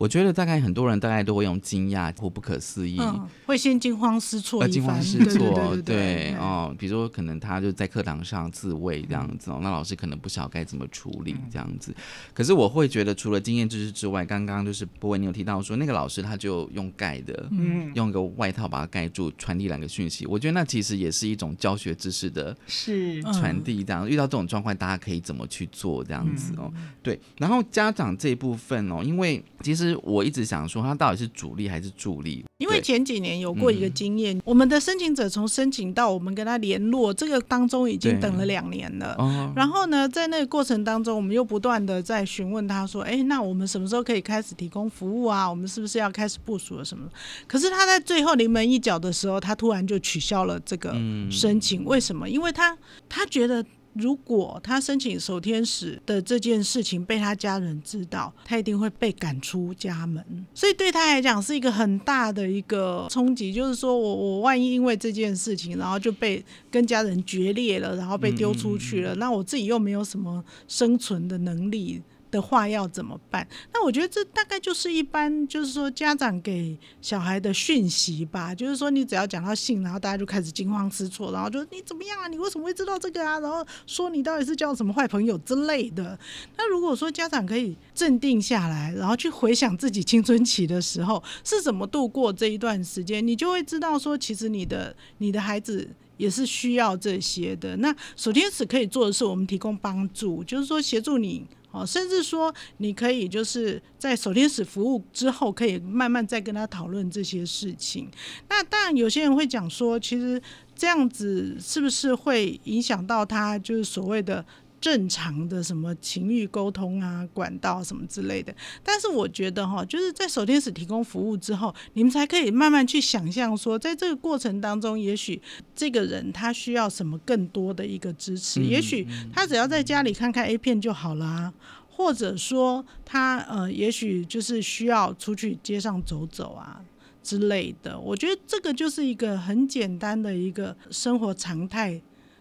我觉得大概很多人大概都会用惊讶或不可思议，会先惊慌失措，惊慌失措，对哦，比如说可能他就在课堂上自慰这样子哦，那老师可能不晓该怎么处理这样子。可是我会觉得，除了经验知识之外，刚刚就是博文你有提到说那个老师他就用盖的，嗯，用个外套把它盖住，传递两个讯息。我觉得那其实也是一种教学知识的，是传递这样。遇到这种状况，大家可以怎么去做这样子哦？对，然后家长这一部分哦，因为其实。我一直想说，他到底是主力还是助力？因为前几年有过一个经验，我们的申请者从申请到我们跟他联络，这个当中已经等了两年了。然后呢，在那个过程当中，我们又不断的在询问他说：“哎，那我们什么时候可以开始提供服务啊？我们是不是要开始部署了什么？”可是他在最后临门一脚的时候，他突然就取消了这个申请。为什么？因为他他觉得。如果他申请守天使的这件事情被他家人知道，他一定会被赶出家门，所以对他来讲是一个很大的一个冲击。就是说我我万一因为这件事情，然后就被跟家人决裂了，然后被丢出去了，那我自己又没有什么生存的能力。的话要怎么办？那我觉得这大概就是一般，就是说家长给小孩的讯息吧。就是说你只要讲到性，然后大家就开始惊慌失措，然后就你怎么样啊？你为什么会知道这个啊？然后说你到底是交什么坏朋友之类的。那如果说家长可以镇定下来，然后去回想自己青春期的时候是怎么度过这一段时间，你就会知道说，其实你的你的孩子也是需要这些的。那守天使可以做的是，我们提供帮助，就是说协助你。哦，甚至说你可以就是在手天使服务之后，可以慢慢再跟他讨论这些事情。那当然，有些人会讲说，其实这样子是不是会影响到他就是所谓的正常的什么情欲沟通啊、管道什么之类的。但是我觉得哈，就是在手天使提供服务之后，你们才可以慢慢去想象说，在这个过程当中，也许这个人他需要什么更多的一个支持，也许他只要在家里看看 A 片就好了。或者说他呃，也许就是需要出去街上走走啊之类的。我觉得这个就是一个很简单的一个生活常态，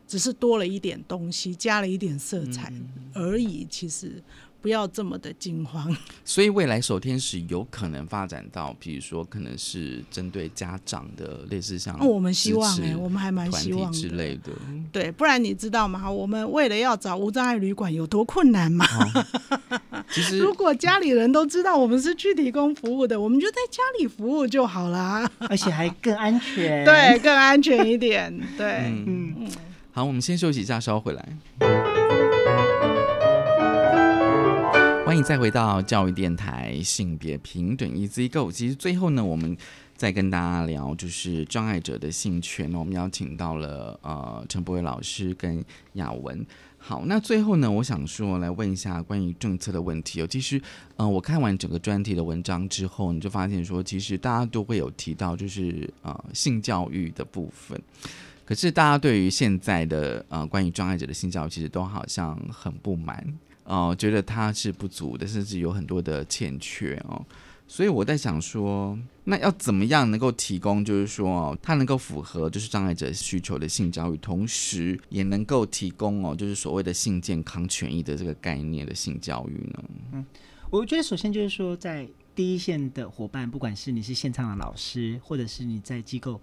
只是多了一点东西，加了一点色彩而已。其实。不要这么的惊慌。所以未来守天使有可能发展到，比如说可能是针对家长的，类似像我们希望哎，我们还蛮希望之类的。对，不然你知道吗？我们为了要找无障碍旅馆有多困难吗？其实 如果家里人都知道我们是去提供服务的，我们就在家里服务就好啦，而且还更安全。对，更安全一点。对，嗯嗯。好，我们先休息一下，稍回来。欢迎再回到教育电台性别平等 Easy Go。其实最后呢，我们再跟大家聊就是障碍者的性权。我们邀请到了呃陈博伟老师跟雅文。好，那最后呢，我想说来问一下关于政策的问题。哦，其实嗯，我看完整个专题的文章之后，你就发现说，其实大家都会有提到就是呃性教育的部分。可是大家对于现在的呃关于障碍者的性教育，其实都好像很不满。哦，觉得它是不足的，甚至有很多的欠缺哦，所以我在想说，那要怎么样能够提供，就是说哦，它能够符合就是障碍者需求的性教育，同时也能够提供哦，就是所谓的性健康权益的这个概念的性教育呢？嗯，我觉得首先就是说，在第一线的伙伴，不管是你是现场的老师，或者是你在机构。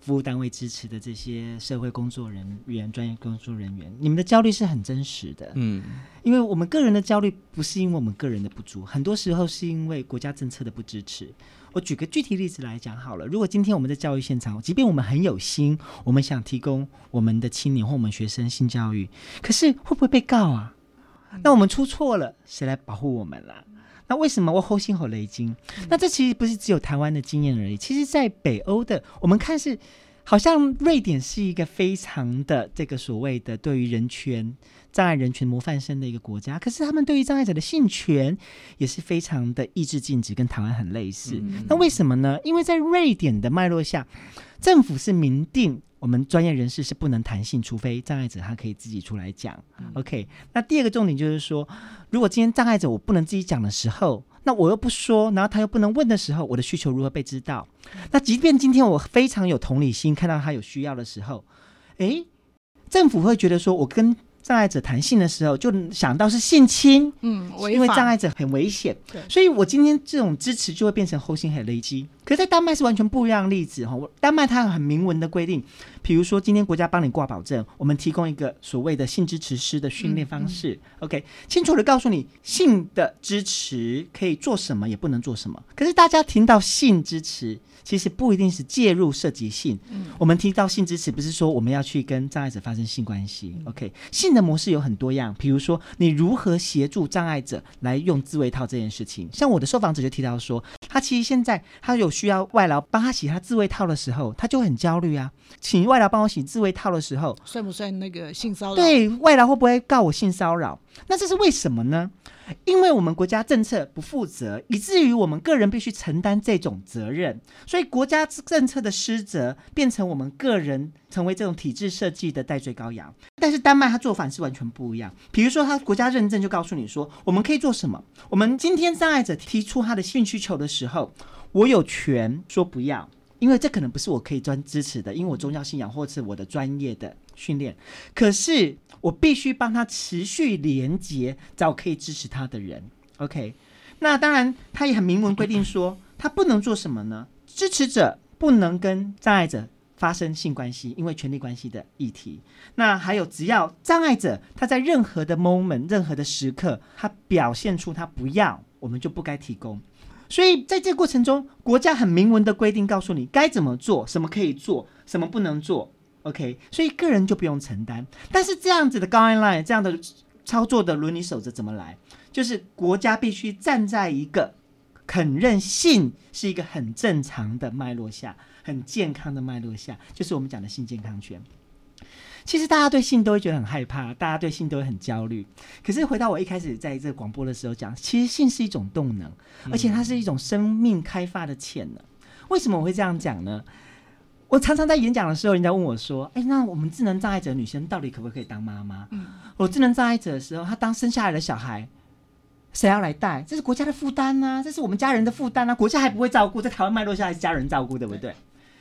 服务单位支持的这些社会工作人员、专业工作人员，你们的焦虑是很真实的。嗯，因为我们个人的焦虑不是因为我们个人的不足，很多时候是因为国家政策的不支持。我举个具体例子来讲好了，如果今天我们在教育现场，即便我们很有心，我们想提供我们的青年或我们学生性教育，可是会不会被告啊？那我们出错了，谁来保护我们了？那为什么我后心吼雷惊？那这其实不是只有台湾的经验而已。其实，在北欧的，我们看是好像瑞典是一个非常的这个所谓的对于人权障碍人权模范生的一个国家。可是他们对于障碍者的性权也是非常的意志禁止，跟台湾很类似。那为什么呢？因为在瑞典的脉络下，政府是明定。我们专业人士是不能谈性，除非障碍者他可以自己出来讲。OK，那第二个重点就是说，如果今天障碍者我不能自己讲的时候，那我又不说，然后他又不能问的时候，我的需求如何被知道？那即便今天我非常有同理心，看到他有需要的时候，诶，政府会觉得说我跟。障碍者谈性的时候，就想到是性侵，嗯，因为障碍者很危险，所以我今天这种支持就会变成后心很累积。可是，在丹麦是完全不一样的例子哈。丹麦它有很明文的规定，比如说今天国家帮你挂保证，我们提供一个所谓的性支持师的训练方式，OK，清楚的告诉你性的支持可以做什么，也不能做什么。可是大家听到性支持。其实不一定是介入涉及性。嗯，我们提到性支持，不是说我们要去跟障碍者发生性关系。OK，性的模式有很多样，比如说你如何协助障碍者来用自慰套这件事情。像我的受访者就提到说，他其实现在他有需要外劳帮他洗他自慰套的时候，他就很焦虑啊。请外劳帮我洗自慰套的时候，算不算那个性骚扰？对外劳会不会告我性骚扰？那这是为什么呢？因为我们国家政策不负责，以至于我们个人必须承担这种责任，所以国家政策的失责变成我们个人成为这种体制设计的代罪羔羊。但是丹麦他做法是完全不一样，比如说他国家认证就告诉你说，我们可以做什么？我们今天障碍者提出他的性需求的时候，我有权说不要，因为这可能不是我可以专支持的，因为我宗教信仰或是我的专业的训练，可是。我必须帮他持续连接找可以支持他的人，OK？那当然，他也很明文规定说，他不能做什么呢？支持者不能跟障碍者发生性关系，因为权力关系的议题。那还有，只要障碍者他在任何的 moment、任何的时刻，他表现出他不要，我们就不该提供。所以在这个过程中，国家很明文的规定告诉你该怎么做，什么可以做，什么不能做。OK，所以个人就不用承担，但是这样子的高 line 这样的操作的伦理守则怎么来？就是国家必须站在一个肯认性是一个很正常的脉络下，很健康的脉络下，就是我们讲的性健康权。其实大家对性都会觉得很害怕，大家对性都会很焦虑。可是回到我一开始在这广播的时候讲，其实性是一种动能，而且它是一种生命开发的潜能。为什么我会这样讲呢？我常常在演讲的时候，人家问我说：“哎，那我们智能障碍者女生到底可不可以当妈妈？”嗯，我智能障碍者的时候，她当生下来的小孩，谁要来带？这是国家的负担呐，这是我们家人的负担啊，国家还不会照顾，在台湾脉络下还是家人照顾，对不对？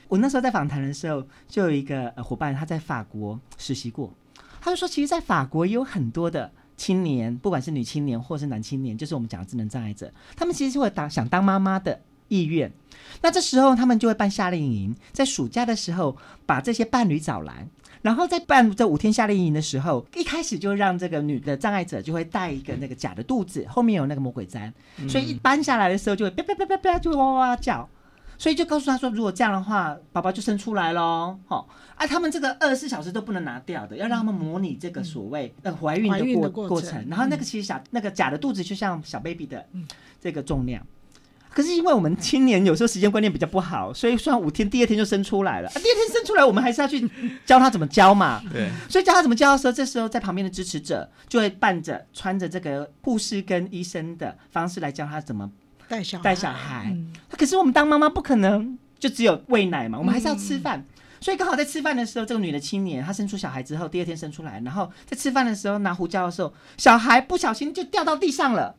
我那时候在访谈的时候，就有一个伙伴他在法国实习过，他就说，其实，在法国也有很多的青年，不管是女青年或是男青年，就是我们讲的智能障碍者，他们其实是会当想当妈妈的意愿。那这时候他们就会办夏令营，在暑假的时候把这些伴侣找来，然后在办这五天夏令营的时候，一开始就让这个女的障碍者就会带一个那个假的肚子，后面有那个魔鬼毡，所以一搬下来的时候就会啪啪啪啪啪就会哇哇哇叫，所以就告诉他说，如果这样的话，宝宝就生出来喽。好，啊，他们这个二十四小时都不能拿掉的，要让他们模拟这个所谓那个怀孕的过过程，然后那个其实小那个假的肚子就像小 baby 的这个重量。可是因为我们青年有时候时间观念比较不好，所以算五天，第二天就生出来了。啊，第二天生出来，我们还是要去教他怎么教嘛。对。所以教他怎么教的时候，这时候在旁边的支持者就会伴着穿着这个护士跟医生的方式来教他怎么带小带小孩。可是我们当妈妈不可能就只有喂奶嘛，我们还是要吃饭。所以刚好在吃饭的时候，这个女的青年她生出小孩之后，第二天生出来，然后在吃饭的时候拿胡椒的时候，小孩不小心就掉到地上了。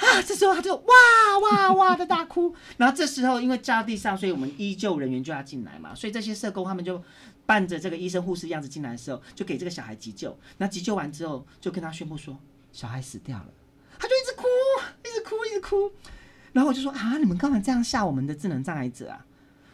啊！这时候他就哇哇哇的大哭，然后这时候因为掉地上，所以我们医救人员就要进来嘛，所以这些社工他们就伴着这个医生护士样子进来的时候，就给这个小孩急救。那急救完之后，就跟他宣布说小孩死掉了，他就一直哭，一直哭，一直哭。然后我就说啊，你们干嘛这样吓我们的智能障碍者啊？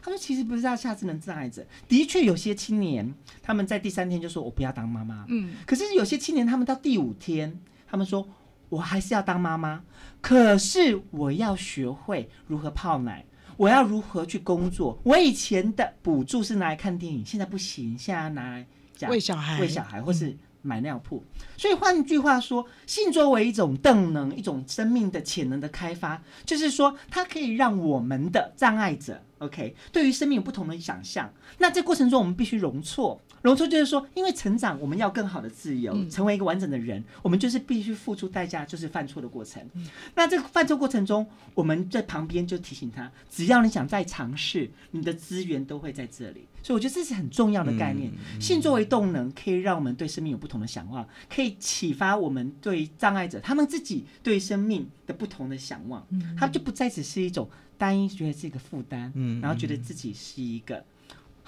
他说其实不是要吓智能障碍者，的确有些青年他们在第三天就说我不要当妈妈，嗯，可是有些青年他们到第五天，他们说。我还是要当妈妈，可是我要学会如何泡奶，我要如何去工作。我以前的补助是拿来看电影，现在不行，现在拿来喂小孩，喂小孩，或是买尿布。所以换句话说，性作为一种动能，一种生命的潜能的开发，就是说它可以让我们的障碍者，OK，对于生命有不同的想象。那这过程中，我们必须容错。容错就是说，因为成长，我们要更好的自由，成为一个完整的人，我们就是必须付出代价，就是犯错的过程。那这个犯错过程中，我们在旁边就提醒他，只要你想再尝试，你的资源都会在这里。所以我觉得这是很重要的概念。性作为动能，可以让我们对生命有不同的想望，可以启发我们对障碍者他们自己对生命的不同的想望。它就不再只是一种单一觉得是一个负担，嗯然后觉得自己是一个。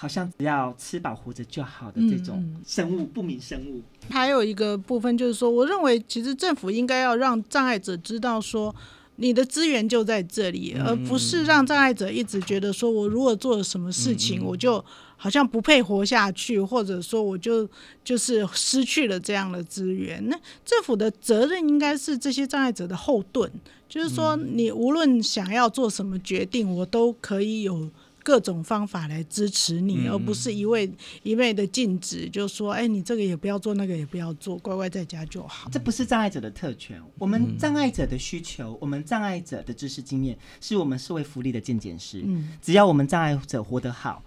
好像只要吃饱活着就好的这种生物，不明生物。还有一个部分就是说，我认为其实政府应该要让障碍者知道说，你的资源就在这里，而不是让障碍者一直觉得说我如果做了什么事情，我就好像不配活下去，或者说我就就是失去了这样的资源。那政府的责任应该是这些障碍者的后盾，就是说你无论想要做什么决定，我都可以有。各种方法来支持你，而不是一味一味的禁止，就说：“哎，你这个也不要做，那个也不要做，乖乖在家就好。”这不是障碍者的特权，我们障碍者的需求，我们障碍者的知识经验，是我们社会福利的渐渐师。嗯，只要我们障碍者活得好，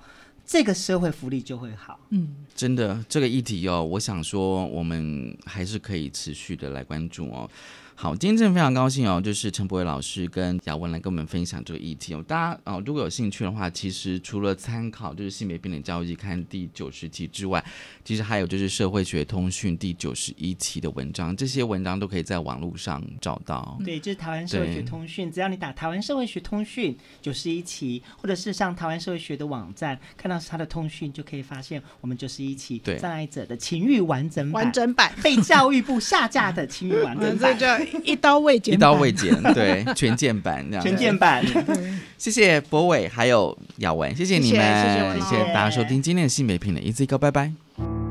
这个社会福利就会好。嗯，真的，这个议题哦，我想说，我们还是可以持续的来关注哦。好，今天真的非常高兴哦，就是陈博伟老师跟雅文来跟我们分享这个议题哦。大家哦，如果有兴趣的话，其实除了参考就是性别平等教育看第九十期之外，其实还有就是社会学通讯第九十一期的文章，这些文章都可以在网络上找到。对，就是台湾社会学通讯，只要你打台湾社会学通讯九十一期，或者是上台湾社会学的网站看到是它的通讯，就可以发现我们九十一期障碍者的情欲完整版完整版被教育部下架的情欲完整版。一刀未剪，一刀未剪，对，全键版这样。全键版，谢谢博伟，还有雅文，谢谢你们，谢谢大家收听今天的新美品的 Easy Go，拜拜。